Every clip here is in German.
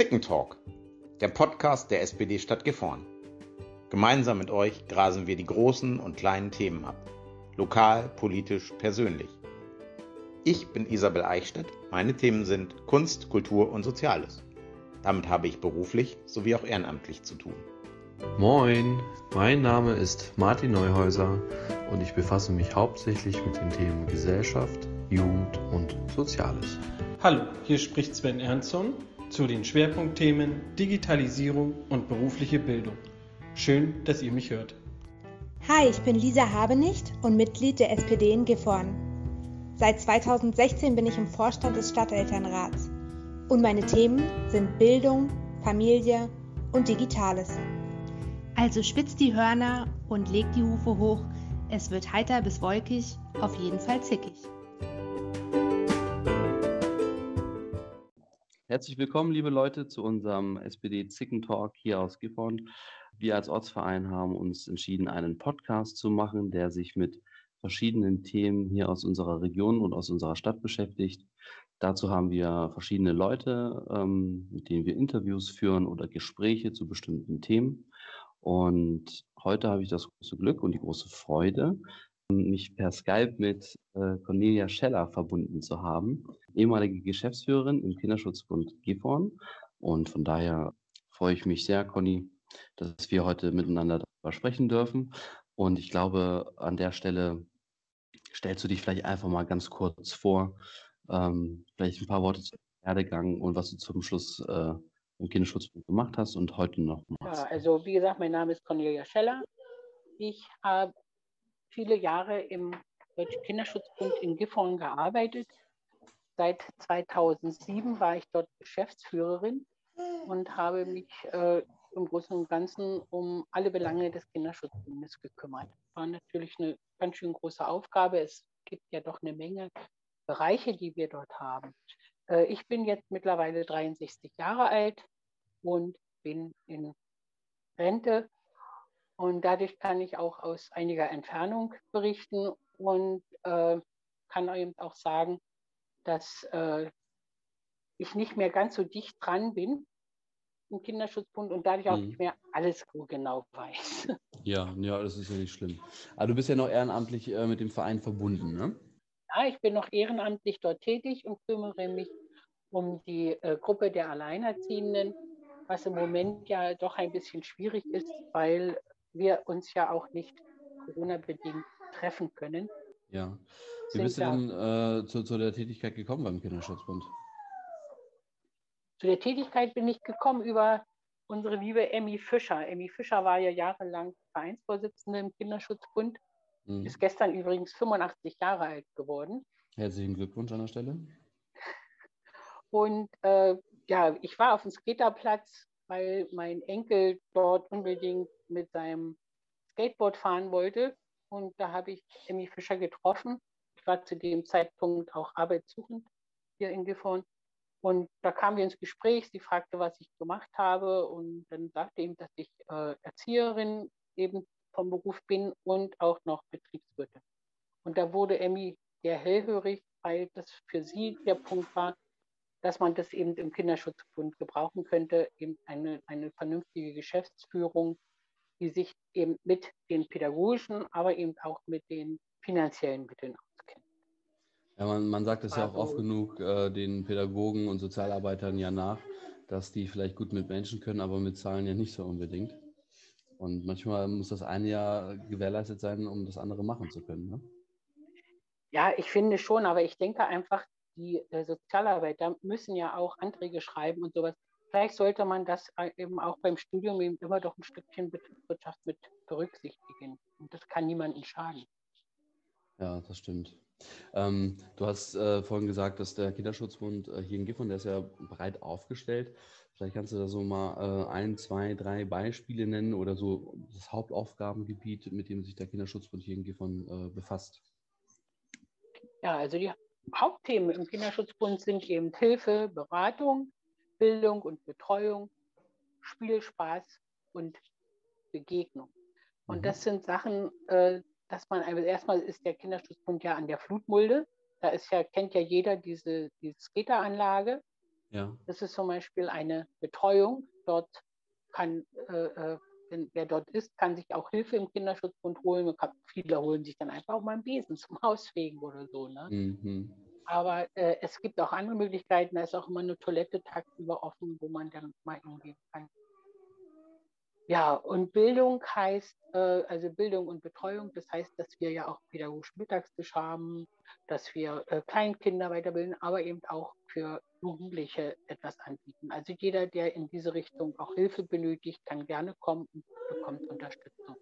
Zickentalk, der Podcast der SPD Stadt Gifhorn. Gemeinsam mit euch grasen wir die großen und kleinen Themen ab. Lokal, politisch, persönlich. Ich bin Isabel Eichstätt. Meine Themen sind Kunst, Kultur und Soziales. Damit habe ich beruflich sowie auch ehrenamtlich zu tun. Moin, mein Name ist Martin Neuhäuser und ich befasse mich hauptsächlich mit den Themen Gesellschaft, Jugend und Soziales. Hallo, hier spricht Sven Ernstson zu den Schwerpunktthemen Digitalisierung und berufliche Bildung. Schön, dass ihr mich hört. Hi, ich bin Lisa Habenicht und Mitglied der SPD in Gifhorn. Seit 2016 bin ich im Vorstand des Stadtelternrats und meine Themen sind Bildung, Familie und Digitales. Also spitzt die Hörner und legt die Hufe hoch. Es wird heiter bis wolkig, auf jeden Fall zickig. Herzlich willkommen, liebe Leute, zu unserem SPD Zicken Talk hier aus Gifhorn. Wir als Ortsverein haben uns entschieden, einen Podcast zu machen, der sich mit verschiedenen Themen hier aus unserer Region und aus unserer Stadt beschäftigt. Dazu haben wir verschiedene Leute, ähm, mit denen wir Interviews führen oder Gespräche zu bestimmten Themen. Und heute habe ich das große Glück und die große Freude, mich per Skype mit äh, Cornelia Scheller verbunden zu haben, ehemalige Geschäftsführerin im Kinderschutzbund Gifhorn. Und von daher freue ich mich sehr, Conny, dass wir heute miteinander darüber sprechen dürfen. Und ich glaube, an der Stelle stellst du dich vielleicht einfach mal ganz kurz vor, ähm, vielleicht ein paar Worte zum Werdegang und was du zum Schluss äh, im Kinderschutzbund gemacht hast und heute noch machst. Ja, also wie gesagt, mein Name ist Cornelia Scheller. Ich habe viele Jahre im Deutschen Kinderschutzbund in Gifhorn gearbeitet. Seit 2007 war ich dort Geschäftsführerin und habe mich äh, im Großen und Ganzen um alle Belange des Kinderschutzbundes gekümmert. War natürlich eine ganz schön große Aufgabe. Es gibt ja doch eine Menge Bereiche, die wir dort haben. Äh, ich bin jetzt mittlerweile 63 Jahre alt und bin in Rente und dadurch kann ich auch aus einiger Entfernung berichten und äh, kann eben auch sagen, dass äh, ich nicht mehr ganz so dicht dran bin im Kinderschutzbund und dadurch auch mhm. nicht mehr alles genau weiß. Ja, ja, das ist ja nicht schlimm. Aber du bist ja noch ehrenamtlich äh, mit dem Verein verbunden, ne? Ja, ich bin noch ehrenamtlich dort tätig und kümmere mich um die äh, Gruppe der Alleinerziehenden, was im Moment ja doch ein bisschen schwierig ist, weil wir uns ja auch nicht Corona-bedingt treffen können. Ja. Wie bist du denn äh, zu, zu der Tätigkeit gekommen beim Kinderschutzbund? Zu der Tätigkeit bin ich gekommen über unsere liebe Emmy Fischer. Emmy Fischer war ja jahrelang Vereinsvorsitzende im Kinderschutzbund, mhm. ist gestern übrigens 85 Jahre alt geworden. Herzlichen Glückwunsch an der Stelle. Und äh, ja, ich war auf dem Skaterplatz, weil mein Enkel dort unbedingt mit seinem Skateboard fahren wollte. Und da habe ich Emmy Fischer getroffen. Ich war zu dem Zeitpunkt auch arbeitssuchend hier in Gifhorn. Und da kamen wir ins Gespräch. Sie fragte, was ich gemacht habe. Und dann sagte ihm, dass ich äh, Erzieherin eben vom Beruf bin und auch noch Betriebswirtin. Und da wurde Emmy sehr hellhörig, weil das für sie der Punkt war, dass man das eben im Kinderschutzbund gebrauchen könnte, eben eine, eine vernünftige Geschäftsführung, die sich eben mit den pädagogischen, aber eben auch mit den finanziellen Mitteln auskennt. Ja, man, man sagt es ja auch oft also genug äh, den Pädagogen und Sozialarbeitern ja nach, dass die vielleicht gut mit Menschen können, aber mit Zahlen ja nicht so unbedingt. Und manchmal muss das eine ja gewährleistet sein, um das andere machen zu können. Ne? Ja, ich finde schon, aber ich denke einfach, die äh, Sozialarbeiter müssen ja auch Anträge schreiben und sowas. Vielleicht sollte man das äh, eben auch beim Studium eben immer doch ein Stückchen Betriebswirtschaft mit berücksichtigen. Und das kann niemandem schaden. Ja, das stimmt. Ähm, du hast äh, vorhin gesagt, dass der Kinderschutzbund äh, hier in Gifhorn, der ist ja breit aufgestellt. Vielleicht kannst du da so mal äh, ein, zwei, drei Beispiele nennen oder so das Hauptaufgabengebiet, mit dem sich der Kinderschutzbund hier in Gifhorn äh, befasst. Ja, also die Hauptthemen im Kinderschutzbund sind eben Hilfe, Beratung, Bildung und Betreuung, Spielspaß und Begegnung. Und mhm. das sind Sachen, äh, dass man also erstmal ist der Kinderschutzbund ja an der Flutmulde. Da ist ja, kennt ja jeder diese, diese Skateranlage. Ja. Das ist zum Beispiel eine Betreuung. Dort kann, äh, äh wenn, wer dort ist, kann sich auch Hilfe im Kinderschutzbund holen. Viele holen sich dann einfach auch mal einen Besen zum Hausfegen oder so. Ne? Mhm. Aber äh, es gibt auch andere Möglichkeiten. Da ist auch immer eine Toilette tagsüber offen, wo man dann mal hingehen kann. Ja, und Bildung heißt, äh, also Bildung und Betreuung, das heißt, dass wir ja auch pädagogischen Mittagstisch haben, dass wir äh, Kleinkinder weiterbilden, aber eben auch für Jugendliche etwas anbieten. Also jeder, der in diese Richtung auch Hilfe benötigt, kann gerne kommen und bekommt Unterstützung.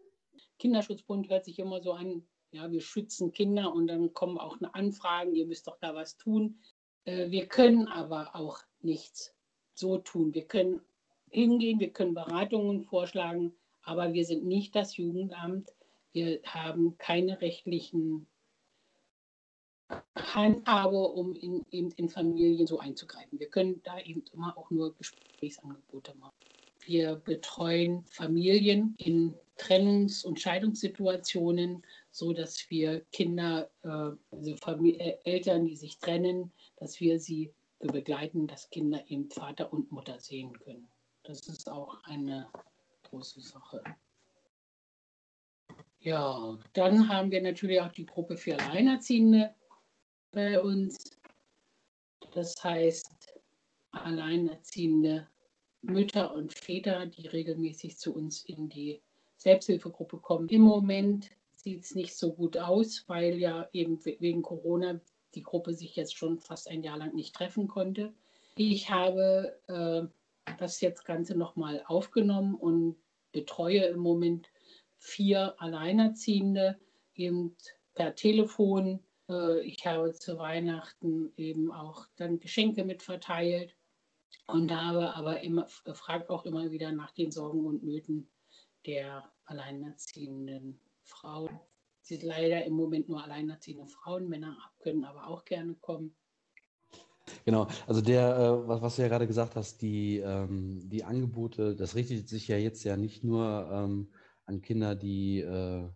Kinderschutzbund hört sich immer so an, ja, wir schützen Kinder und dann kommen auch Anfragen, ihr müsst doch da was tun. Äh, wir können aber auch nichts so tun. Wir können hingehen, wir können Beratungen vorschlagen, aber wir sind nicht das Jugendamt. Wir haben keine rechtlichen Handhabe, um in, eben in Familien so einzugreifen. Wir können da eben immer auch nur Gesprächsangebote machen. Wir betreuen Familien in Trennungs- und Scheidungssituationen, so dass wir Kinder, äh, also Familie, äh, Eltern, die sich trennen, dass wir sie begleiten, dass Kinder eben Vater und Mutter sehen können. Das ist auch eine große Sache. Ja, dann haben wir natürlich auch die Gruppe für Alleinerziehende bei uns. Das heißt, alleinerziehende Mütter und Väter, die regelmäßig zu uns in die Selbsthilfegruppe kommen. Im Moment sieht es nicht so gut aus, weil ja eben wegen Corona die Gruppe sich jetzt schon fast ein Jahr lang nicht treffen konnte. Ich habe äh, das jetzt Ganze nochmal aufgenommen und betreue im Moment vier Alleinerziehende eben per Telefon. Äh, ich habe zu Weihnachten eben auch dann Geschenke mit verteilt und habe aber immer gefragt auch immer wieder nach den Sorgen und Nöten der alleinerziehenden Frauen. Sie sind leider im Moment nur alleinerziehende Frauen, Männer können aber auch gerne kommen. Genau, also der, äh, was, du ja gerade gesagt hast, die, ähm, die Angebote, das richtet sich ja jetzt ja nicht nur ähm, an Kinder, die, äh,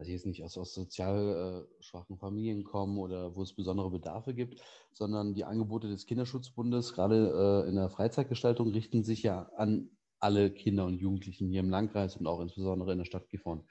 weiß ich jetzt nicht, aus, aus sozial äh, schwachen Familien kommen oder wo es besondere Bedarfe gibt, sondern die Angebote des Kinderschutzbundes, gerade äh, in der Freizeitgestaltung, richten sich ja an alle Kinder und Jugendlichen hier im Landkreis und auch insbesondere in der Stadt Gifhorn.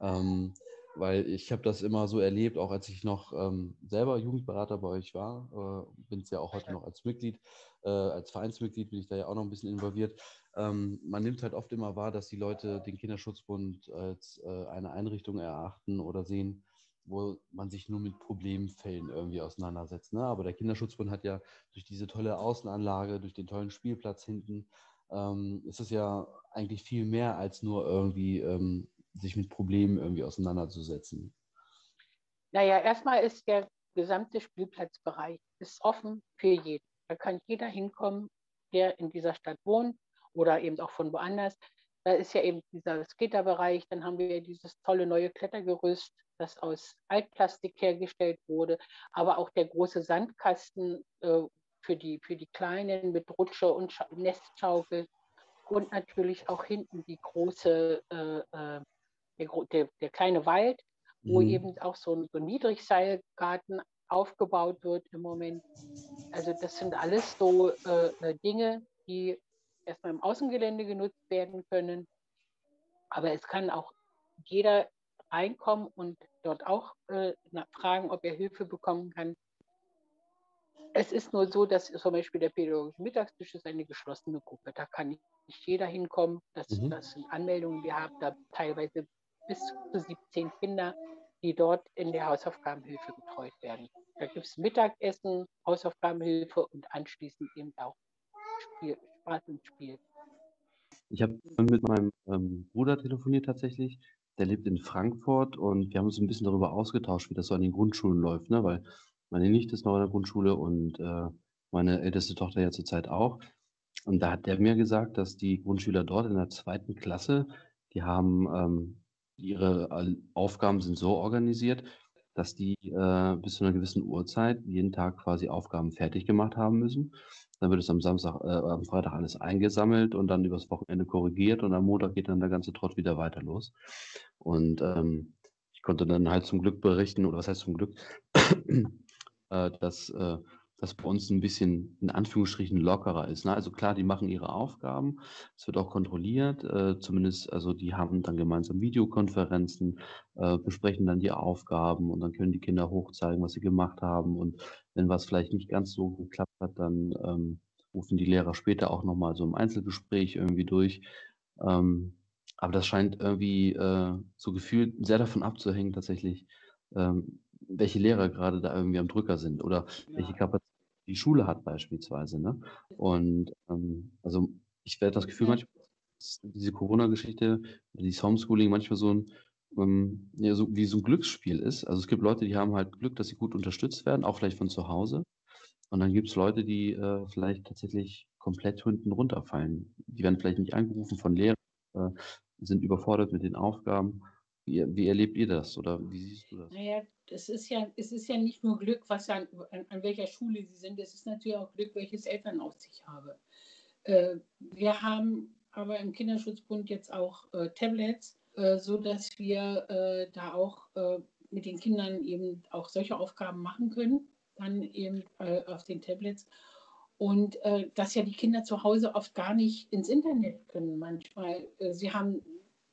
Ähm, weil ich habe das immer so erlebt, auch als ich noch ähm, selber Jugendberater bei euch war, äh, bin es ja auch heute noch als Mitglied, äh, als Vereinsmitglied bin ich da ja auch noch ein bisschen involviert. Ähm, man nimmt halt oft immer wahr, dass die Leute den Kinderschutzbund als äh, eine Einrichtung erachten oder sehen, wo man sich nur mit Problemfällen irgendwie auseinandersetzt. Ne? Aber der Kinderschutzbund hat ja durch diese tolle Außenanlage, durch den tollen Spielplatz hinten, ähm, ist es ja eigentlich viel mehr als nur irgendwie ähm, sich mit Problemen irgendwie auseinanderzusetzen? Naja, erstmal ist der gesamte Spielplatzbereich ist offen für jeden. Da kann jeder hinkommen, der in dieser Stadt wohnt oder eben auch von woanders. Da ist ja eben dieser Skaterbereich, dann haben wir dieses tolle neue Klettergerüst, das aus Altplastik hergestellt wurde, aber auch der große Sandkasten äh, für, die, für die Kleinen mit Rutsche und Nestschaukel und natürlich auch hinten die große äh, äh der, der, der kleine Wald, wo mhm. eben auch so ein, so ein Niedrigseilgarten aufgebaut wird im Moment. Also das sind alles so äh, äh, Dinge, die erstmal im Außengelände genutzt werden können. Aber es kann auch jeder reinkommen und dort auch äh, fragen, ob er Hilfe bekommen kann. Es ist nur so, dass zum Beispiel der pädagogische Mittagstisch ist eine geschlossene Gruppe. Da kann nicht jeder hinkommen. Das, mhm. das sind Anmeldungen. Wir haben da teilweise bis zu 17 Kinder, die dort in der Hausaufgabenhilfe betreut werden. Da gibt es Mittagessen, Hausaufgabenhilfe und anschließend eben auch Spiel, Spaß und Spiel. Ich habe mit meinem ähm, Bruder telefoniert tatsächlich. Der lebt in Frankfurt und wir haben uns ein bisschen darüber ausgetauscht, wie das so an den Grundschulen läuft, ne? weil meine Nichte ist noch in der Grundschule und äh, meine älteste Tochter ja zurzeit auch. Und da hat der mir gesagt, dass die Grundschüler dort in der zweiten Klasse, die haben ähm, ihre Aufgaben sind so organisiert, dass die äh, bis zu einer gewissen Uhrzeit jeden Tag quasi Aufgaben fertig gemacht haben müssen. Dann wird es am Samstag, äh, am Freitag alles eingesammelt und dann übers Wochenende korrigiert und am Montag geht dann der ganze Trott wieder weiter los. Und ähm, ich konnte dann halt zum Glück berichten, oder was heißt zum Glück, äh, dass äh, das bei uns ein bisschen in Anführungsstrichen lockerer ist. Ne? Also klar, die machen ihre Aufgaben, es wird auch kontrolliert, äh, zumindest, also die haben dann gemeinsam Videokonferenzen, äh, besprechen dann die Aufgaben und dann können die Kinder hochzeigen, was sie gemacht haben und wenn was vielleicht nicht ganz so geklappt hat, dann ähm, rufen die Lehrer später auch nochmal so im Einzelgespräch irgendwie durch. Ähm, aber das scheint irgendwie äh, so gefühlt sehr davon abzuhängen, tatsächlich, ähm, welche Lehrer gerade da irgendwie am Drücker sind oder ja. welche Kapazität die Schule hat beispielsweise. Ne? Und ähm, also ich werde das Gefühl, manchmal diese Corona-Geschichte, dieses Homeschooling manchmal so ein ähm, ja, so, wie so ein Glücksspiel ist. Also es gibt Leute, die haben halt Glück, dass sie gut unterstützt werden, auch vielleicht von zu Hause. Und dann gibt es Leute, die äh, vielleicht tatsächlich komplett hinten runterfallen. Die werden vielleicht nicht angerufen von Lehrern, äh, sind überfordert mit den Aufgaben. Wie, wie, erlebt ihr das oder wie siehst du das? Naja, das ist ja, es ist ja nicht nur Glück, was an, an, an welcher Schule sie sind, es ist natürlich auch Glück, welches Elternhaus ich habe. Äh, wir haben aber im Kinderschutzbund jetzt auch äh, Tablets, äh, so dass wir äh, da auch äh, mit den Kindern eben auch solche Aufgaben machen können, dann eben äh, auf den Tablets. Und dass ja die Kinder zu Hause oft gar nicht ins Internet können manchmal. sie haben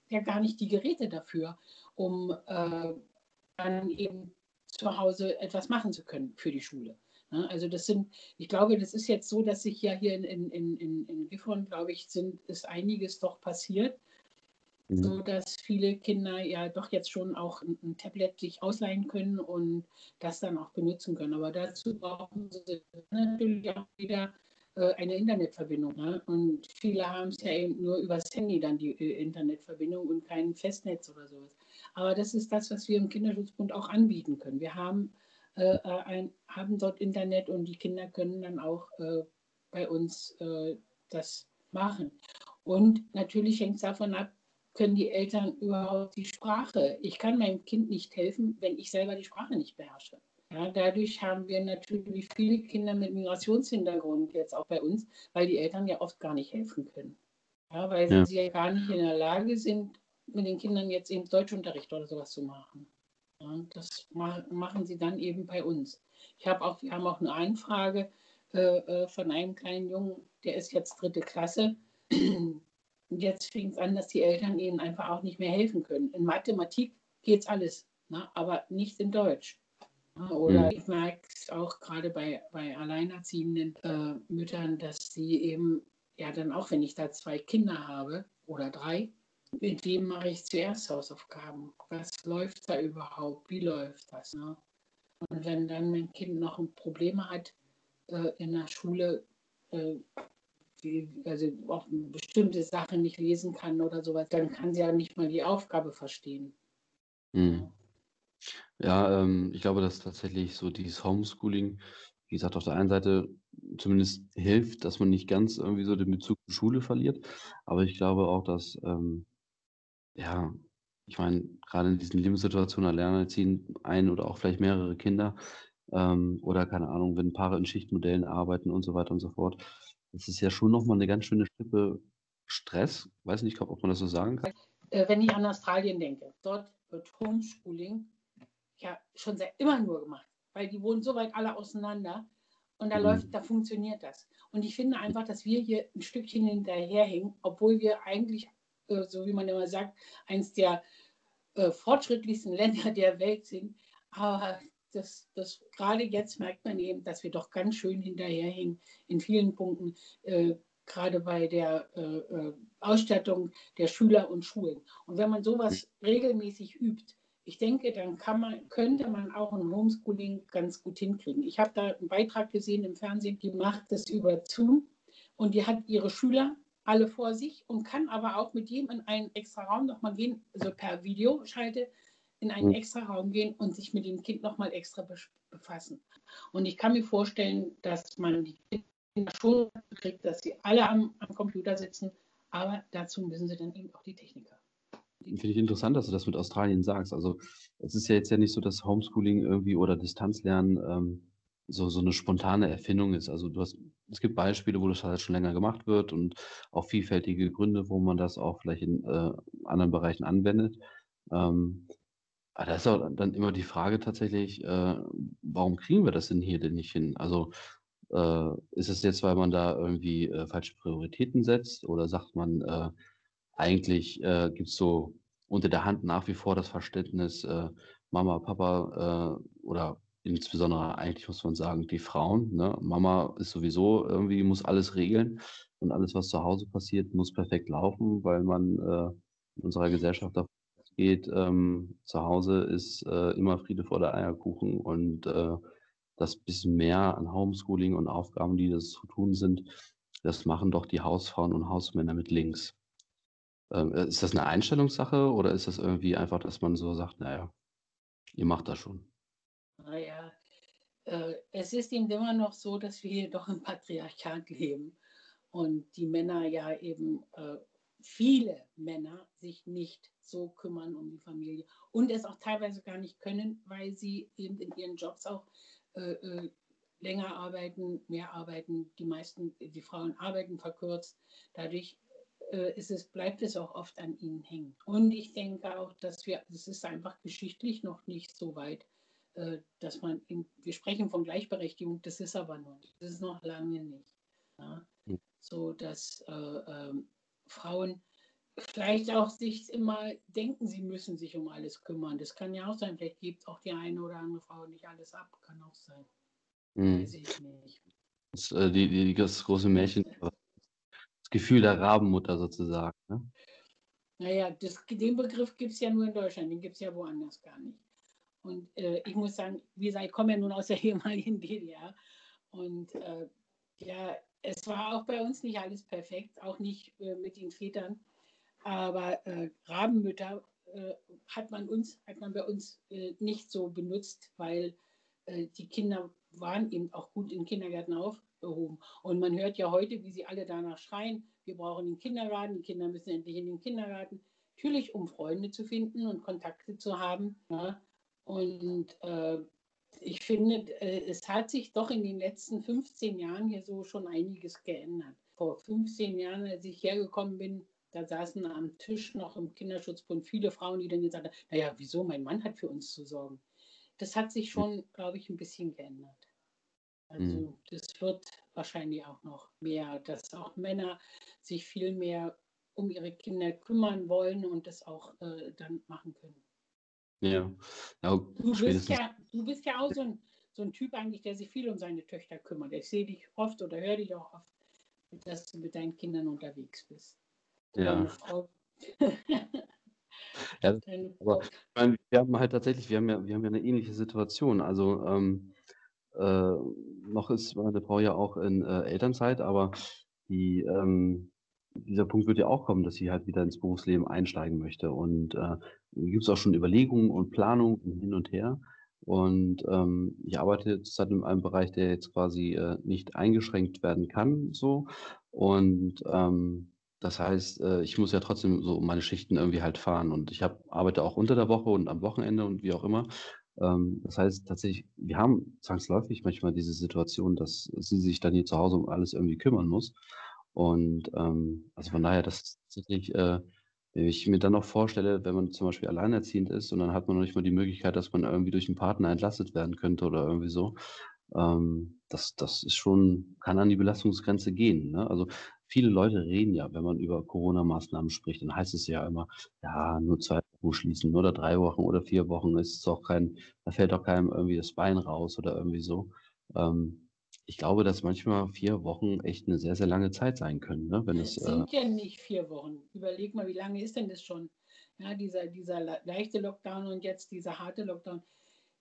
ja gar nicht die Geräte dafür, um äh, dann eben zu Hause etwas machen zu können für die Schule. Ne? Also das sind, ich glaube, das ist jetzt so, dass sich ja hier in, in, in, in Gifhorn, glaube ich, sind, ist einiges doch passiert, mhm. so dass viele Kinder ja doch jetzt schon auch ein, ein, Tablet sich ausleihen können und das dann auch benutzen können. Aber dazu brauchen sie natürlich auch wieder äh, eine Internetverbindung. Ne? Und viele haben es ja eben nur übers Handy dann die äh, Internetverbindung und kein Festnetz oder sowas. Aber das ist das, was wir im Kinderschutzbund auch anbieten können. Wir haben, äh, äh ein, haben dort Internet und die Kinder können dann auch äh, bei uns äh, das machen. Und natürlich hängt es davon ab, können die Eltern überhaupt die Sprache. Ich kann meinem Kind nicht helfen, wenn ich selber die Sprache nicht beherrsche. Ja, dadurch haben wir natürlich viele Kinder mit Migrationshintergrund jetzt auch bei uns, weil die Eltern ja oft gar nicht helfen können. Ja, weil ja. sie ja gar nicht in der Lage sind, mit den Kindern jetzt eben Deutschunterricht oder sowas zu machen. Ja, das machen sie dann eben bei uns. Ich habe auch, wir haben auch eine Anfrage äh, äh von einem kleinen Jungen, der ist jetzt dritte Klasse. Und jetzt fängt es an, dass die Eltern eben einfach auch nicht mehr helfen können. In Mathematik geht es alles, ne? aber nicht in Deutsch. Oder mhm. ich merke es auch gerade bei, bei alleinerziehenden äh, Müttern, dass sie eben, ja dann auch wenn ich da zwei Kinder habe oder drei, mit wem mache ich zuerst Hausaufgaben? Was läuft da überhaupt? Wie läuft das? Ne? Und wenn dann mein Kind noch Probleme hat äh, in der Schule, äh, die, also auch bestimmte Sachen nicht lesen kann oder sowas, dann kann sie ja nicht mal die Aufgabe verstehen. Mhm. Ja, ähm, ich glaube, dass tatsächlich so dieses Homeschooling, wie gesagt, auf der einen Seite zumindest hilft, dass man nicht ganz irgendwie so den Bezug zur Schule verliert. Aber ich glaube auch, dass, ähm, ja, ich meine, gerade in diesen Lebenssituationen alleinerziehen ein oder auch vielleicht mehrere Kinder ähm, oder keine Ahnung, wenn Paare in Schichtmodellen arbeiten und so weiter und so fort. Das ist ja schon nochmal eine ganz schöne Schippe Stress. Weiß nicht, ob man das so sagen kann. Äh, wenn ich an Australien denke, dort wird Homeschooling ja schon seit immer nur gemacht, weil die wohnen so weit alle auseinander und da mhm. läuft, da funktioniert das. Und ich finde einfach, dass wir hier ein Stückchen hinterherhängen, obwohl wir eigentlich, so wie man immer sagt, eins der äh, fortschrittlichsten Länder der Welt sind. Aber das, das gerade jetzt merkt man eben, dass wir doch ganz schön hinterherhängen in vielen Punkten, äh, gerade bei der äh, äh, Ausstattung der Schüler und Schulen. Und wenn man sowas mhm. regelmäßig übt, ich denke, dann man, könnte man auch ein Homeschooling ganz gut hinkriegen. Ich habe da einen Beitrag gesehen im Fernsehen, die macht das über Zoom und die hat ihre Schüler alle vor sich und kann aber auch mit jedem in einen extra Raum nochmal gehen, also per Videoschalte in einen mhm. extra Raum gehen und sich mit dem Kind nochmal extra befassen. Und ich kann mir vorstellen, dass man die Kinder schon kriegt, dass sie alle am, am Computer sitzen, aber dazu müssen sie dann eben auch die Techniker. Finde ich interessant, dass du das mit Australien sagst. Also es ist ja jetzt ja nicht so, dass Homeschooling irgendwie oder Distanzlernen ähm, so, so eine spontane Erfindung ist. Also du hast, es gibt Beispiele, wo das halt schon länger gemacht wird und auch vielfältige Gründe, wo man das auch vielleicht in äh, anderen Bereichen anwendet. Ähm, aber da ist auch dann immer die Frage tatsächlich, äh, warum kriegen wir das denn hier denn nicht hin? Also Äh, ist es jetzt, weil man da irgendwie äh, falsche Prioritäten setzt oder sagt man, äh, eigentlich äh, gibt es so unter der Hand nach wie vor das Verständnis, äh, Mama, Papa oder insbesondere eigentlich muss man sagen, die Frauen. Ne? Mama ist sowieso irgendwie, muss alles regeln und alles, was zu Hause passiert, muss perfekt laufen, weil man äh, in unserer Gesellschaft davon geht, ähm, zu Hause ist äh, immer Friede vor der Eierkuchen und äh, das bisschen mehr an Homeschooling und Aufgaben, die das zu tun sind, das machen doch die Hausfrauen und Hausmänner mit links. Ähm, äh, ist das eine Einstellungssache oder ist das irgendwie einfach, dass man so sagt, naja, ihr macht das schon? Naja, äh, es ist eben immer noch so, dass wir hier doch im Patriarchat leben und die Männer ja eben, äh, viele Männer sich nicht so kümmern um die Familie und es auch teilweise gar nicht können, weil sie eben in ihren Jobs auch äh, äh länger arbeiten, mehr arbeiten. Die meisten, die Frauen arbeiten verkürzt. Dadurch äh, ist es, bleibt es auch oft an ihnen hängen. Und ich denke auch, dass wir, es ist einfach geschichtlich noch nicht so weit, dass man, wir sprechen von Gleichberechtigung, das ist aber noch nicht, das ist noch lange nicht. Ja? Hm. So dass äh, ähm, Frauen vielleicht auch sich immer denken, sie müssen sich um alles kümmern. Das kann ja auch sein. Vielleicht gibt auch die eine oder andere Frau nicht alles ab. Kann auch sein. Mhm. Weiß ich nicht. Das, äh, die, die, das große Märchen, das Gefühl der Rabenmutter sozusagen. Ne? Naja, das, den Begriff gibt es ja nur in Deutschland, den gibt es ja woanders gar nicht. Und äh, ich muss sagen, wie gesagt, ich komme ja nun aus der ehemaligen DDR. Und äh, ja, es war auch bei uns nicht alles perfekt, auch nicht äh, mit den Vätern. Aber äh, Rabenmütter äh, hat man uns, hat man bei uns äh, nicht so benutzt, weil die Kinder waren eben auch gut in Kindergärten aufgehoben. Und man hört ja heute, wie sie alle danach schreien, wir brauchen den Kindergarten, die Kinder müssen endlich in den Kindergarten. Natürlich, um Freunde zu finden und Kontakte zu haben. Ne? Und äh, ich finde, äh, es hat sich doch in den letzten 15 Jahren hier so schon einiges geändert. Vor 15 Jahren, als ich hergekommen bin, da saßen am Tisch noch im Kinderschutzbund viele Frauen, die dann gesagt haben, naja, wieso, mein Mann hat für uns zu sorgen. Das hat sich schon, glaube ich, ein bisschen geändert. Also mhm. das wird wahrscheinlich auch noch mehr, dass auch Männer sich viel mehr um ihre Kinder kümmern wollen und das auch äh, dann machen können. Ja. ja du, bist ja du bist ja auch so ein, so ein Typ eigentlich, der sich viel um seine Töchter kümmert. Ich sehe dich oft oder höre dich auch oft, dass du mit deinen Kindern unterwegs bist. Ja. ja aber meine, wir haben halt tatsächlich, wir haben ja, wir haben ja eine ähnliche Situation. Also ähm, äh, noch ist meine Frau ja auch in äh, Elternzeit, aber die ähm, dieser Punkt wird ja auch kommen, dass sie halt wieder ins Berufsleben einsteigen möchte. Und äh, gibt es auch schon Überlegungen und Planungen hin und her. Und ähm, ich arbeite zurzeit in einem Bereich, der jetzt quasi äh, nicht eingeschränkt werden kann, so. Und ähm, das heißt, äh, ich muss ja trotzdem so meine Schichten irgendwie halt fahren. Und ich hab, arbeite auch unter der Woche und am Wochenende und wie auch immer. Ähm, das heißt tatsächlich, wir haben zwangsläufig manchmal diese Situation, dass sie sich dann hier zu Hause um alles irgendwie kümmern muss. Und ähm, also von daher, das ist tatsächlich, äh, wenn ich mir dann noch vorstelle, wenn man zum Beispiel alleinerziehend ist und dann hat man noch nicht mal die Möglichkeit, dass man irgendwie durch einen Partner entlastet werden könnte oder irgendwie so. Ähm, das, das ist schon, kann an die Belastungsgrenze gehen. Ne? Also viele Leute reden ja, wenn man über Corona-Maßnahmen spricht, dann heißt es ja immer, ja, nur zwei Wochen schließen oder drei Wochen oder vier Wochen ist es auch kein, da fällt auch keinem irgendwie das Bein raus oder irgendwie so. Ähm, ich glaube, dass manchmal vier Wochen echt eine sehr, sehr lange Zeit sein können. Ne? Wenn es, es sind äh, ja nicht vier Wochen. Überleg mal, wie lange ist denn das schon? Ja, dieser, dieser leichte Lockdown und jetzt dieser harte Lockdown.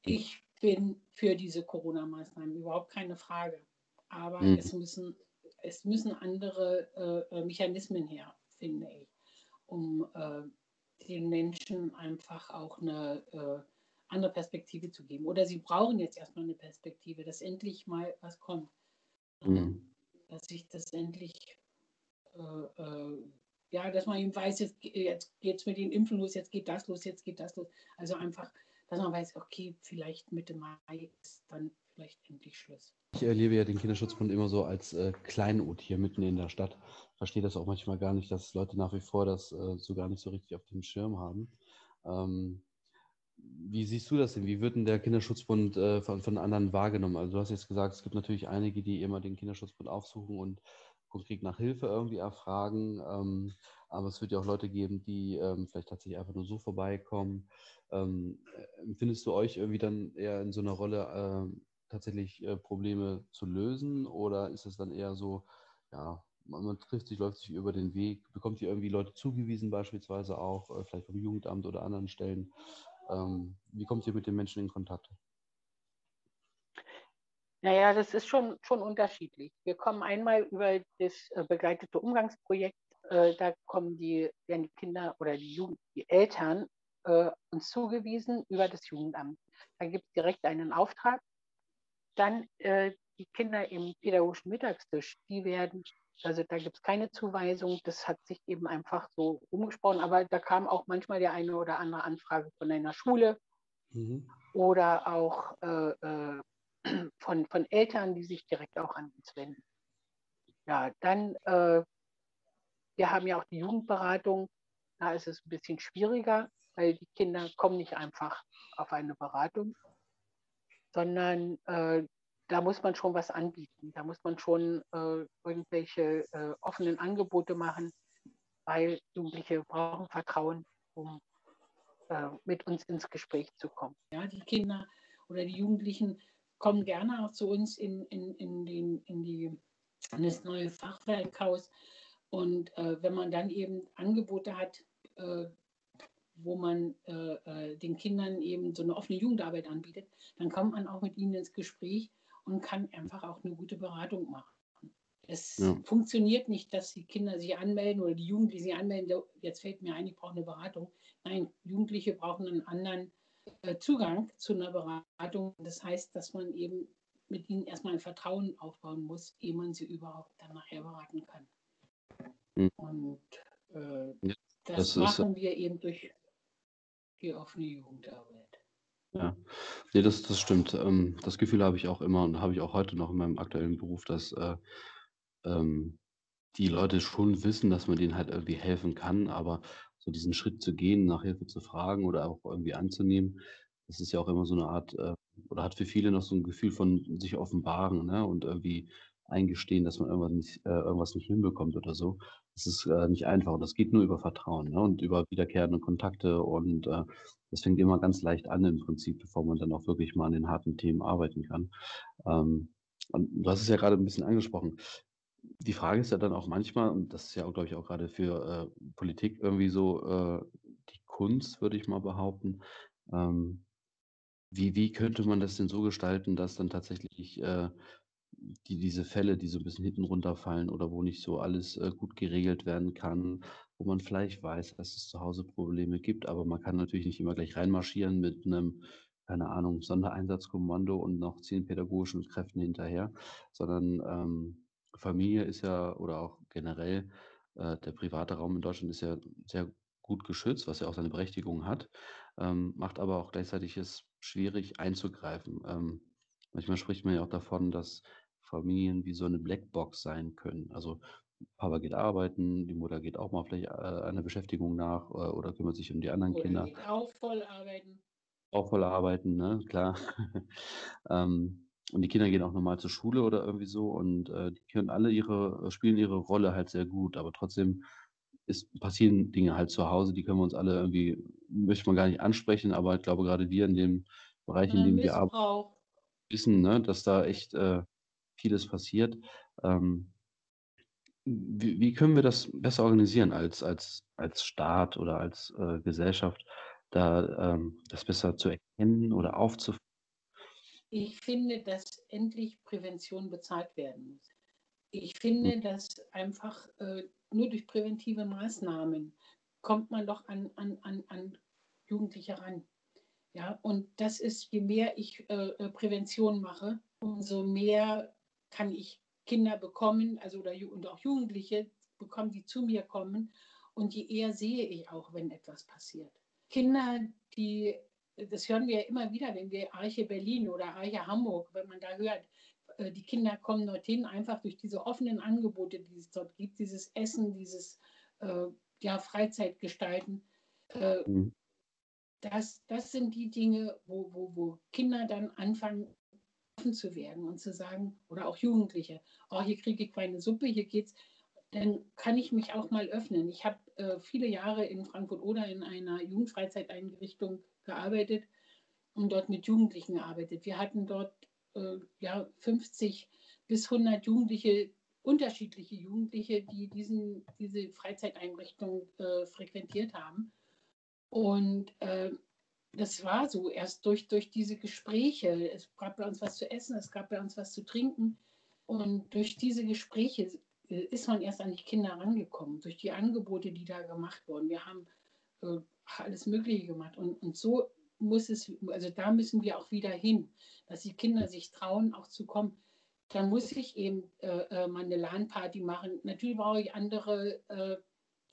Ich bin für diese Corona-Maßnahmen, überhaupt keine Frage. Aber mhm. es, müssen, es müssen andere äh, äh, Mechanismen her, finde ich, um äh, den Menschen einfach auch eine äh, andere Perspektive zu geben. Oder sie brauchen jetzt erstmal eine Perspektive, dass endlich mal was kommt. Mhm. Dass sich das endlich, äh, äh, ja, dass man eben weiß, jetzt, jetzt geht es mit den Impfen los, jetzt geht das los, jetzt geht das los. Also einfach, dass man weiß, okay, vielleicht Mitte Mai ist dann vielleicht endlich Schluss. Ich erlebe ja den Kinderschutzbund immer so als äh, Kleinod hier mitten in der Stadt. Ich verstehe das auch manchmal gar nicht, dass Leute nach wie vor das äh, so gar nicht so richtig auf dem Schirm haben. Ähm, wie siehst du das denn? Wie wird denn der Kinderschutzbund äh, von, von anderen wahrgenommen? Also du hast jetzt gesagt, es gibt natürlich einige, die immer den Kinderschutzbund aufsuchen und konkret nach Hilfe irgendwie erfragen. Ähm, aber es wird ja auch Leute geben, die ähm, vielleicht tatsächlich einfach nur so vorbeikommen. Ähm, empfindest du euch irgendwie dann eher in so einer Rolle, äh, tatsächlich äh, Probleme zu lösen? Oder ist es dann eher so, ja, man, man, trifft sich, läuft sich über den Weg, bekommt ihr irgendwie Leute zugewiesen, beispielsweise auch, äh, vielleicht vom Jugendamt oder anderen Stellen? Ähm, wie kommt ihr mit den Menschen in Kontakt? Naja, das ist schon, schon unterschiedlich. Wir kommen einmal über das äh, begleitete Umgangsprojekt, äh, da kommen die, werden die Kinder oder die, Jugend, die Eltern äh, uns zugewiesen über das Jugendamt. Da gibt es direkt einen Auftrag. Dann äh, die Kinder im pädagogischen Mittagstisch, die werden, also da gibt es keine Zuweisung, das hat sich eben einfach so umgesprochen, aber da kam auch manchmal die eine oder andere Anfrage von einer Schule mhm. oder auch äh, äh von, von Eltern, die sich direkt auch an uns wenden. Ja, dann, äh, wir haben ja auch die Jugendberatung, da ist es ein bisschen schwieriger, weil die Kinder kommen nicht einfach auf eine Beratung, sondern äh, da muss man schon was anbieten. Da muss man schon äh, irgendwelche äh, offenen Angebote machen, weil Jugendliche brauchen Vertrauen, um äh, mit uns ins Gespräch zu kommen. Ja, die Kinder oder die Jugendlichen kommen gerne auch zu uns in, in, in, den, in, die, in das neue Fachwerkhaus. Und äh, wenn man dann eben Angebote hat, äh, wo man äh, äh, den Kindern eben so eine offene Jugendarbeit anbietet, dann kommt man auch mit ihnen ins Gespräch und kann einfach auch eine gute Beratung machen. Es ja. funktioniert nicht, dass die Kinder sich anmelden oder die Jugendlichen sich anmelden, jetzt fällt mir ein, ich brauche eine Beratung. Nein, Jugendliche brauchen einen anderen äh, Zugang zu einer Beratung. Das heißt, dass man eben mit ihnen erstmal ein Vertrauen aufbauen muss, ehe man sie überhaupt dann nachher beraten kann. Mhm. Und äh, das, das, machen wir eben durch die offene Jugendarbeit. Ja, nee, das, das stimmt. Ähm, das Gefühl habe ich auch immer und habe ich auch heute noch in meinem aktuellen Beruf, dass äh, ähm, die Leute schon wissen, dass man denen halt irgendwie helfen kann, aber so diesen Schritt zu gehen, nach Hilfe zu fragen oder auch irgendwie anzunehmen, das ist ja auch immer so eine Art, äh, oder hat für viele noch so ein Gefühl von sich offenbaren ne? und irgendwie eingestehen, dass man irgendwas nicht, äh, irgendwas nicht hinbekommt oder so. Das ist äh, nicht einfach und das geht nur über Vertrauen ne? und über wiederkehrende Kontakte und äh, das fängt immer ganz leicht an im Prinzip, bevor man dann auch wirklich mal an den harten Themen arbeiten kann. Ähm, und du hast es ja gerade ein bisschen angesprochen die Frage ist ja dann auch manchmal, und das ist ja, glaube ich, auch gerade für äh, Politik irgendwie so äh, die Kunst, würde ich mal behaupten. Ähm, wie, wie könnte man das denn so gestalten, dass dann tatsächlich äh, die, diese Fälle, die so ein bisschen hinten runterfallen oder wo nicht so alles äh, gut geregelt werden kann, wo man vielleicht weiß, dass es zu Hause Probleme gibt, aber man kann natürlich nicht immer gleich reinmarschieren mit einem, keine Ahnung, Sondereinsatzkommando und noch zehn pädagogischen Kräften hinterher, sondern ähm, Familie ist ja oder auch generell äh, der private Raum in Deutschland ist ja sehr gut geschützt, was ja auch seine Berechtigung hat, ähm, macht aber auch gleichzeitig es schwierig einzugreifen. Ähm, manchmal spricht man ja auch davon, dass Familien wie so eine Blackbox sein können. Also Papa geht arbeiten, die Mutter geht auch mal vielleicht äh, einer Beschäftigung nach äh, oder kümmert sich um die anderen oder Kinder. Geht auch voll arbeiten. Auch voll arbeiten, ne, klar. ähm, und die Kinder gehen auch normal zur Schule oder irgendwie so und äh, die können alle ihre, spielen ihre Rolle halt sehr gut, aber trotzdem ist, passieren Dinge halt zu Hause, die können wir uns alle irgendwie, möchte man gar nicht ansprechen, aber ich glaube gerade wir in dem Bereich, in dem wir arbeiten, wissen, ne, dass da echt äh, vieles passiert. Ähm, wie, wie, können wir das besser organisieren als, als, als Staat oder als äh, Gesellschaft, da ähm, das besser zu erkennen oder aufzufangen? Ich finde, dass endlich Prävention bezahlt werden muss. Ich finde, hm. dass einfach äh, nur durch präventive Maßnahmen kommt man doch an, an, an, an Jugendliche ran. Ja, und das ist, je mehr ich äh, äh Prävention mache, umso mehr kann ich Kinder bekommen, also oder, und auch Jugendliche bekommen, die zu mir kommen. Und je eher sehe ich auch, wenn etwas passiert. Kinder, die das hören wir ja immer wieder, wenn wir Arche Berlin oder Arche Hamburg, wenn man da hört, äh, die Kinder kommen dorthin einfach durch diese offenen Angebote, die es dort gibt, dieses Essen, dieses äh, ja, Freizeitgestalten. Äh, mhm. das, das sind die Dinge, wo, wo, wo Kinder dann anfangen, offen zu werden und zu sagen, oder auch Jugendliche, oh, hier kriege ich keine Suppe, hier geht's, dann kann ich mich auch mal öffnen. Ich habe äh, viele Jahre in Frankfurt oder in einer Jugendfreizeiteinrichtung gearbeitet und dort mit Jugendlichen gearbeitet. Wir hatten dort äh, ja, 50 bis 100 Jugendliche, unterschiedliche Jugendliche, die diesen, diese Freizeiteinrichtung äh, frequentiert haben. Und äh, das war so, erst durch, durch diese Gespräche. Es gab bei uns was zu essen, es gab bei uns was zu trinken. Und durch diese Gespräche äh, ist man erst an die Kinder rangekommen, durch die Angebote, die da gemacht wurden. Wir haben äh, alles Mögliche gemacht. Und, und so muss es, also da müssen wir auch wieder hin, dass die Kinder sich trauen, auch zu kommen. Dann muss ich eben äh, äh mal eine LAN-Party machen. Natürlich brauche ich andere äh,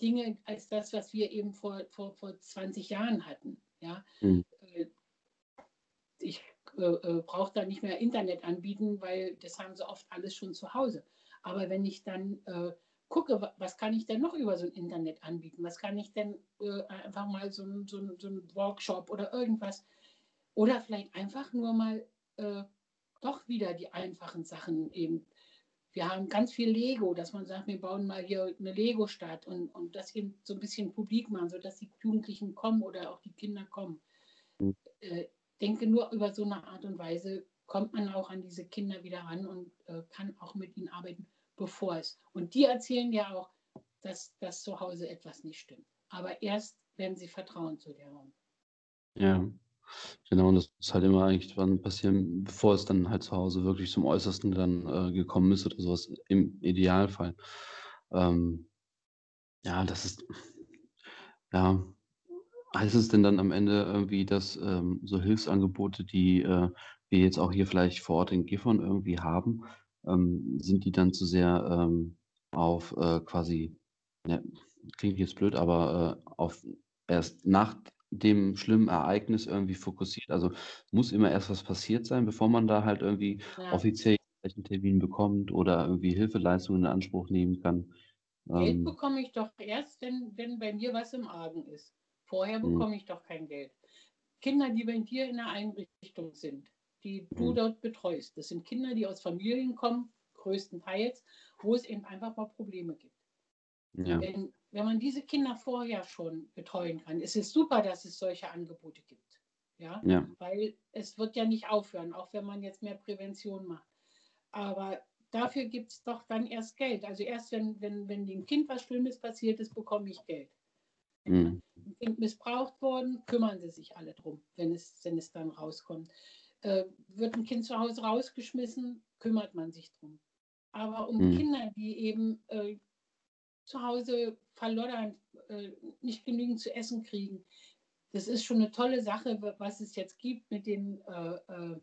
Dinge als das, was wir eben vor, vor, vor 20 Jahren hatten. Ja? Mhm. Ich äh, äh brauche da nicht mehr Internet anbieten, weil das haben sie oft alles schon zu Hause. Aber wenn ich dann äh, gucke, was kann ich denn noch über so ein Internet anbieten? Was kann ich denn äh, einfach mal so, so, so ein Workshop oder irgendwas? Oder vielleicht einfach nur mal äh, doch wieder die einfachen Sachen eben. Wir haben ganz viel Lego, dass man sagt, wir bauen mal hier eine Lego-Stadt und, und das eben so ein bisschen publik machen, sodass die Jugendlichen kommen oder auch die Kinder kommen. Mhm. Äh, denke, nur über so eine Art und Weise kommt man auch an diese Kinder wieder ran und äh, kann auch mit ihnen arbeiten bevor es. Und die erzählen ja auch, dass, dass zu Hause etwas nicht stimmt. Aber erst, wenn sie Vertrauen zu dir haben. Ja, genau. Und das muss halt immer eigentlich dann passieren, bevor es dann halt zu Hause wirklich zum Äußersten dann äh, gekommen ist oder sowas im Idealfall. Ähm, ja, das ist, ja, heißt es denn dann am Ende irgendwie, dass ähm, so Hilfsangebote, die äh, wir jetzt auch hier vielleicht vor Ort in Gifhorn irgendwie haben, ähm, sind die dann zu sehr ähm, auf äh, quasi, ja, klingt jetzt blöd, aber äh, auf erst nach dem schlimmen Ereignis irgendwie fokussiert. Also muss immer erst was passiert sein, bevor man da halt irgendwie ja. offiziell einen Termin bekommt oder irgendwie Hilfeleistungen in Anspruch nehmen kann. Geld ähm, bekomme ich doch erst, wenn, wenn bei mir was im Argen ist. Vorher hm. bekomme ich doch kein Geld. Kinder, die bei dir in der Einrichtung sind, die du mhm. dort betreust. Das sind Kinder, die aus Familien kommen, größtenteils, wo es eben einfach mal Probleme gibt. Ja. Wenn, wenn man diese Kinder vorher schon betreuen kann, ist es super, dass es solche Angebote gibt. Ja? ja. Weil es wird ja nicht aufhören, auch wenn man jetzt mehr Prävention macht. Aber dafür gibt es doch dann erst Geld. Also erst wenn, wenn, wenn dem Kind was Schlimmes passiert ist, bekomme ich Geld. Mhm. Ein Kind missbraucht worden, kümmern sie sich alle drum, wenn es, wenn es dann rauskommt. Äh, wird ein Kind zu Hause rausgeschmissen, kümmert man sich drum. Aber um mhm. Kinder, die eben äh, zu Hause verloddern, äh, nicht genügend zu essen kriegen, das ist schon eine tolle Sache, was es jetzt gibt mit den äh, äh,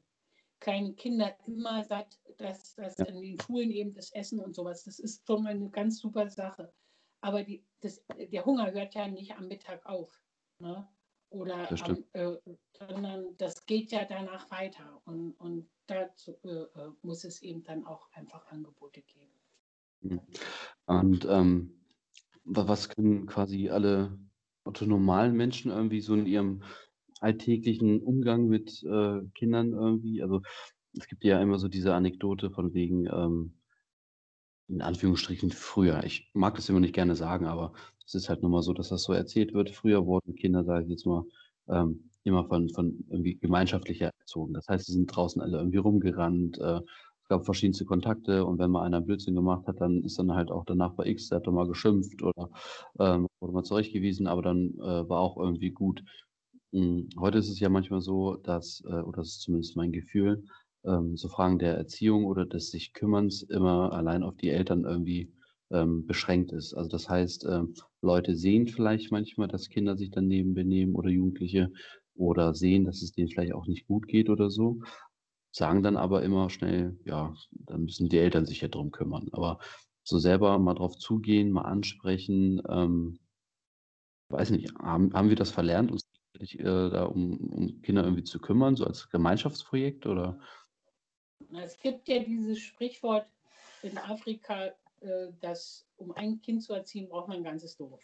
kleinen Kindern immer satt, dass, dass ja. in den Schulen eben das Essen und sowas, das ist schon mal eine ganz super Sache. Aber die, das, der Hunger hört ja nicht am Mittag auf. Ne? Oder das am, äh, sondern das geht ja danach weiter. Und, und dazu äh, äh muss es eben dann auch einfach Angebote geben. Und ähm, was können quasi alle normalen Menschen irgendwie so in ihrem alltäglichen Umgang mit äh, Kindern irgendwie, also es gibt ja immer so diese Anekdote von wegen, ähm, in Anführungsstrichen früher. Ich mag das immer nicht gerne sagen, aber es ist halt nun mal so, dass das so erzählt wird. Früher wurden Kinder, sage ich jetzt mal, ähm, immer von, von irgendwie gemeinschaftlicher erzogen. Das heißt, sie sind draußen alle irgendwie rumgerannt. Äh, gab verschiedenste Kontakte und wenn mal einer Blödsinn gemacht hat, dann ist dann halt auch danach bei X, der hat doch mal geschimpft oder ähm, wurde mal zurechtgewiesen, aber dann äh, war auch irgendwie gut. Hm, heute ist es ja manchmal so, dass, äh, oder das ist zumindest mein Gefühl, ähm, so Fragen der Erziehung oder des sich Kümmerns immer allein auf die Eltern irgendwie ähm, beschränkt ist. Also das heißt, ähm, Leute sehen vielleicht manchmal, dass Kinder sich daneben benehmen oder Jugendliche oder sehen, dass es denen vielleicht auch nicht gut geht oder so, sagen dann aber immer schnell, ja, dann müssen die Eltern sich ja drum kümmern. Aber so selber mal drauf zugehen, mal ansprechen, ähm, weiß nicht, haben, haben wir das verlernt, uns äh, da um, um Kinder irgendwie zu kümmern, so als Gemeinschaftsprojekt oder? Es gibt ja dieses Sprichwort in Afrika, äh, dass um ein Kind zu erziehen, braucht man ein ganzes Dorf.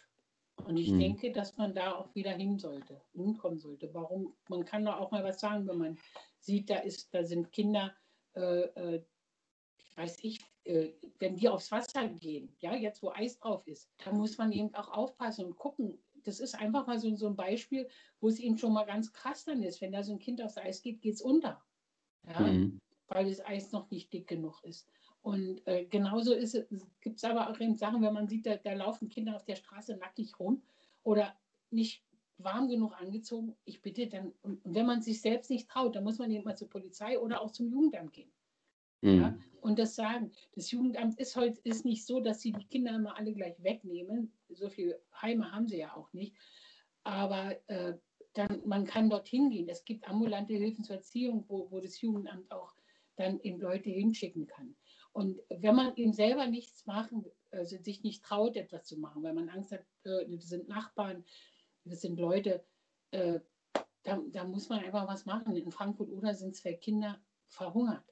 Und ich mhm. denke, dass man da auch wieder hin sollte, hinkommen sollte. Warum? Man kann da auch mal was sagen, wenn man sieht, da ist, da sind Kinder, äh, äh, weiß ich, äh, wenn die aufs Wasser gehen, ja, jetzt wo Eis drauf ist, da muss man eben auch aufpassen und gucken. Das ist einfach mal so, so ein Beispiel, wo es eben schon mal ganz krass dann ist. Wenn da so ein Kind aufs Eis geht, geht es unter. Ja? Mhm. Weil das Eis noch nicht dick genug ist. Und äh, genauso es, gibt es aber auch eben Sachen, wenn man sieht, da, da laufen Kinder auf der Straße nackig rum oder nicht warm genug angezogen. Ich bitte dann, und wenn man sich selbst nicht traut, dann muss man eben mal zur Polizei oder auch zum Jugendamt gehen. Mhm. Ja, und das sagen. Das Jugendamt ist heute ist nicht so, dass sie die Kinder immer alle gleich wegnehmen. So viele Heime haben sie ja auch nicht. Aber äh, dann, man kann dorthin gehen. Es gibt ambulante Hilfen zur Erziehung, wo, wo das Jugendamt auch dann eben Leute hinschicken kann. Und wenn man eben selber nichts machen, also sich nicht traut, etwas zu machen, weil man Angst hat, äh, das sind Nachbarn, das sind Leute, äh, da, da, muss man einfach was machen. In Frankfurt oder sind zwei Kinder verhungert.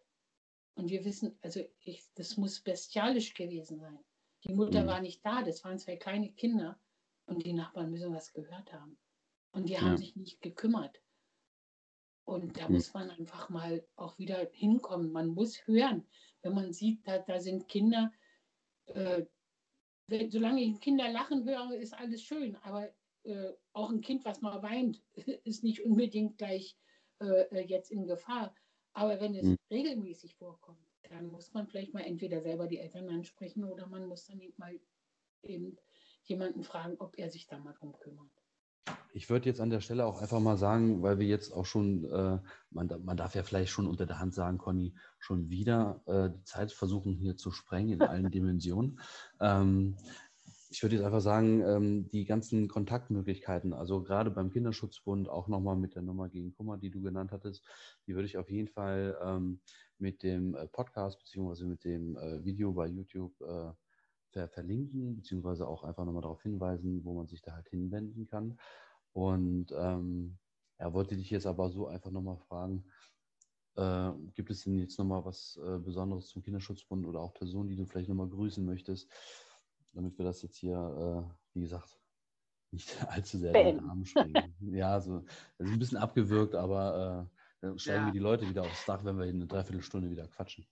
Und wir wissen, also ich, das muss bestialisch gewesen sein. Die Mutter mhm. war nicht da, das waren zwei kleine Kinder und die Nachbarn müssen was gehört haben. Und die ja. haben sich nicht gekümmert. Und da mhm. muss man einfach mal auch wieder hinkommen. Man muss hören, wenn man sieht, da, da sind Kinder. Äh, solange ich Kinder lachen höre, ist alles schön. Aber äh, auch ein Kind, was mal weint, ist nicht unbedingt gleich äh, jetzt in Gefahr. Aber wenn es mhm. regelmäßig vorkommt, dann muss man vielleicht mal entweder selber die Eltern ansprechen oder man muss dann eben mal eben jemanden fragen, ob er sich da mal drum kümmert. Ich würde jetzt an der Stelle auch einfach mal sagen, weil wir jetzt auch schon, äh, man, man, darf ja vielleicht schon unter der Hand sagen, Conny, schon wieder äh, die Zeit versuchen hier zu sprengen in allen Dimensionen. Ähm, ich würde jetzt einfach sagen, ähm, die ganzen Kontaktmöglichkeiten, also gerade beim Kinderschutzbund, auch nochmal mit der Nummer gegen Kummer, die du genannt hattest, die würde ich auf jeden Fall ähm, mit dem äh, Podcast beziehungsweise mit dem äh, Video bei YouTube äh, ver verlinken, beziehungsweise auch einfach nochmal darauf hinweisen, wo man sich da halt hinwenden kann. Und ähm, er wollte dich jetzt aber so einfach nochmal fragen, äh, gibt es denn jetzt nochmal was äh, Besonderes zum Kinderschutzbund oder auch Personen, die du vielleicht nochmal grüßen möchtest? damit wir das jetzt hier, äh, wie gesagt, nicht allzu sehr in den Arm springen. ja, so, das ist ein bisschen abgewürgt, aber äh, dann steigen ja. wir die Leute wieder aufs Dach, wenn wir in eine Dreiviertelstunde wieder quatschen.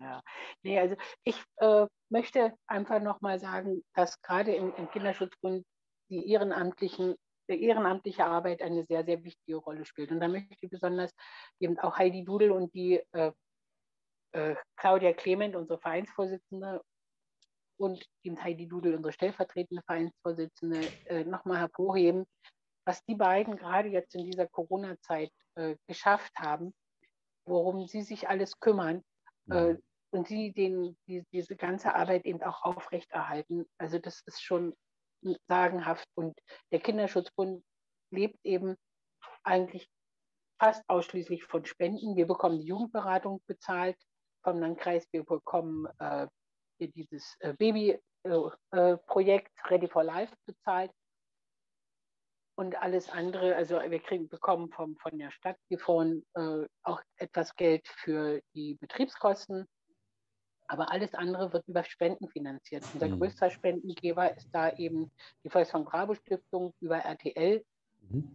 Ja, nee, also ich äh, möchte einfach nochmal sagen, dass gerade im, im Kinderschutzbund die ehrenamtlichen die ehrenamtliche Arbeit eine sehr, sehr wichtige Rolle spielt. Und da möchte ich besonders eben auch Heidi Dudel und die äh, äh, Claudia Clement, unsere Vereinsvorsitzende, und eben Heidi Dudel, unsere stellvertretende Vereinsvorsitzende, äh, nochmal hervorheben, was die beiden gerade jetzt in dieser Corona-Zeit äh, geschafft haben, worum sie sich alles kümmern äh, und sie den, die, diese ganze Arbeit eben auch aufrechterhalten. Also das ist schon sagenhaft. Und der Kinderschutzbund lebt eben eigentlich fast ausschließlich von Spenden. Wir bekommen die Jugendberatung bezahlt vom Landkreis, wir bekommen äh, dieses äh, Baby-Projekt äh, Ready for Life bezahlt. Und alles andere, also wir kriegen, bekommen vom, von der Stadt Gifhorn äh, auch etwas Geld für die Betriebskosten. Aber alles andere wird über Spenden finanziert. Unser mhm. größter Spendengeber ist da eben die Volksbank Bravo Stiftung über RTL. Mhm.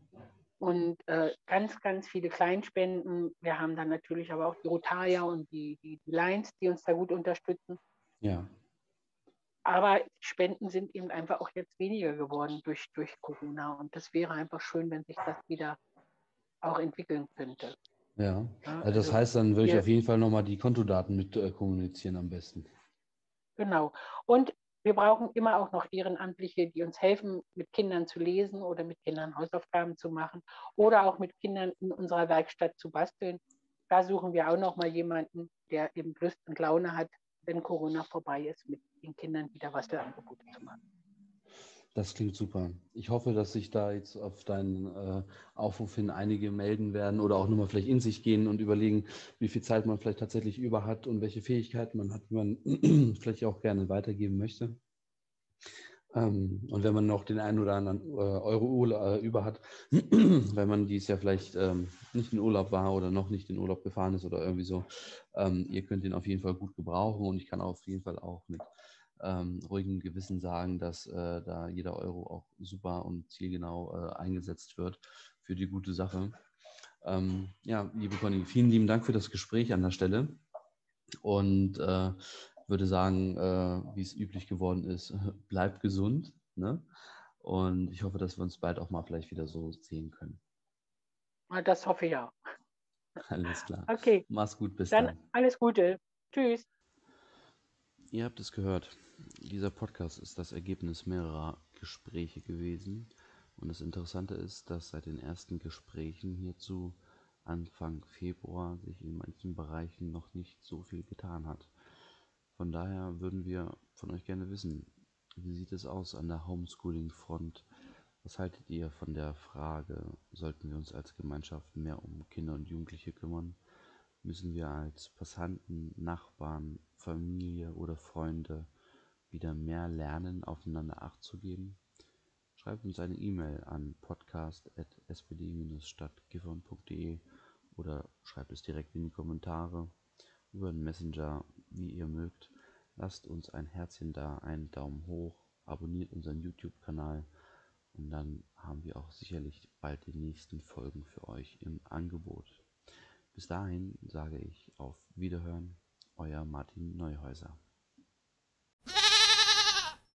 Und äh, ganz, ganz viele Kleinspenden. Wir haben dann natürlich aber auch die Rotaria und die, die, die Lions, die uns da gut unterstützen. Ja. Aber Spenden sind eben einfach auch jetzt weniger geworden durch, durch Corona. Und das wäre einfach schön, wenn sich das wieder auch entwickeln könnte. Ja, also das also heißt, dann würde ich auf jeden Fall nochmal die Kontodaten mit äh, kommunizieren am besten. Genau. Und wir brauchen immer auch noch Ehrenamtliche, die uns helfen, mit Kindern zu lesen oder mit Kindern Hausaufgaben zu machen oder auch mit Kindern in unserer Werkstatt zu basteln. Da suchen wir auch noch mal jemanden, der eben Lust und Laune hat, wenn Corona vorbei ist, mit den Kindern wieder Bastelangebote zu machen. Das klingt super. Ich hoffe, dass sich da jetzt auf deinen äh, Aufruf hin einige melden werden oder auch nur mal vielleicht in sich gehen und überlegen, wie viel Zeit man vielleicht tatsächlich über hat und welche Fähigkeiten man hat, die man vielleicht auch gerne weitergeben möchte. Ähm, und wenn man noch den einen oder anderen äh, Euro äh, über hat, wenn man dies ja vielleicht ähm, nicht in Urlaub war oder noch nicht in Urlaub gefahren ist oder irgendwie so, ähm, ihr könnt ihn auf jeden Fall gut gebrauchen und ich kann auf jeden Fall auch mit ähm, ruhigen Gewissen sagen, dass äh, da jeder Euro auch super und zielgenau äh, eingesetzt wird für die gute Sache. Ähm, ja, liebe Conny, vielen lieben Dank für das Gespräch an der Stelle und äh, würde sagen, äh, wie es üblich geworden ist, bleib gesund. Ne? Und ich hoffe, dass wir uns bald auch mal vielleicht wieder so sehen können. Das hoffe ich auch. Alles klar. Okay. Mach's gut, bis dann. dann. Alles Gute. Tschüss. Ihr habt es gehört. Dieser Podcast ist das Ergebnis mehrerer Gespräche gewesen. Und das Interessante ist, dass seit den ersten Gesprächen hierzu Anfang Februar sich in manchen Bereichen noch nicht so viel getan hat. Von daher würden wir von euch gerne wissen, wie sieht es aus an der Homeschooling-Front? Was haltet ihr von der Frage, sollten wir uns als Gemeinschaft mehr um Kinder und Jugendliche kümmern? Müssen wir als Passanten, Nachbarn, Familie oder Freunde wieder mehr lernen, aufeinander Acht zu geben? Schreibt uns eine E-Mail an podcast.spd-stadtgifhorn.de oder schreibt es direkt in die Kommentare über den Messenger, wie ihr mögt. Lasst uns ein Herzchen da, einen Daumen hoch, abonniert unseren YouTube-Kanal und dann haben wir auch sicherlich bald die nächsten Folgen für euch im Angebot. Bis dahin sage ich auf Wiederhören, euer Martin Neuhäuser.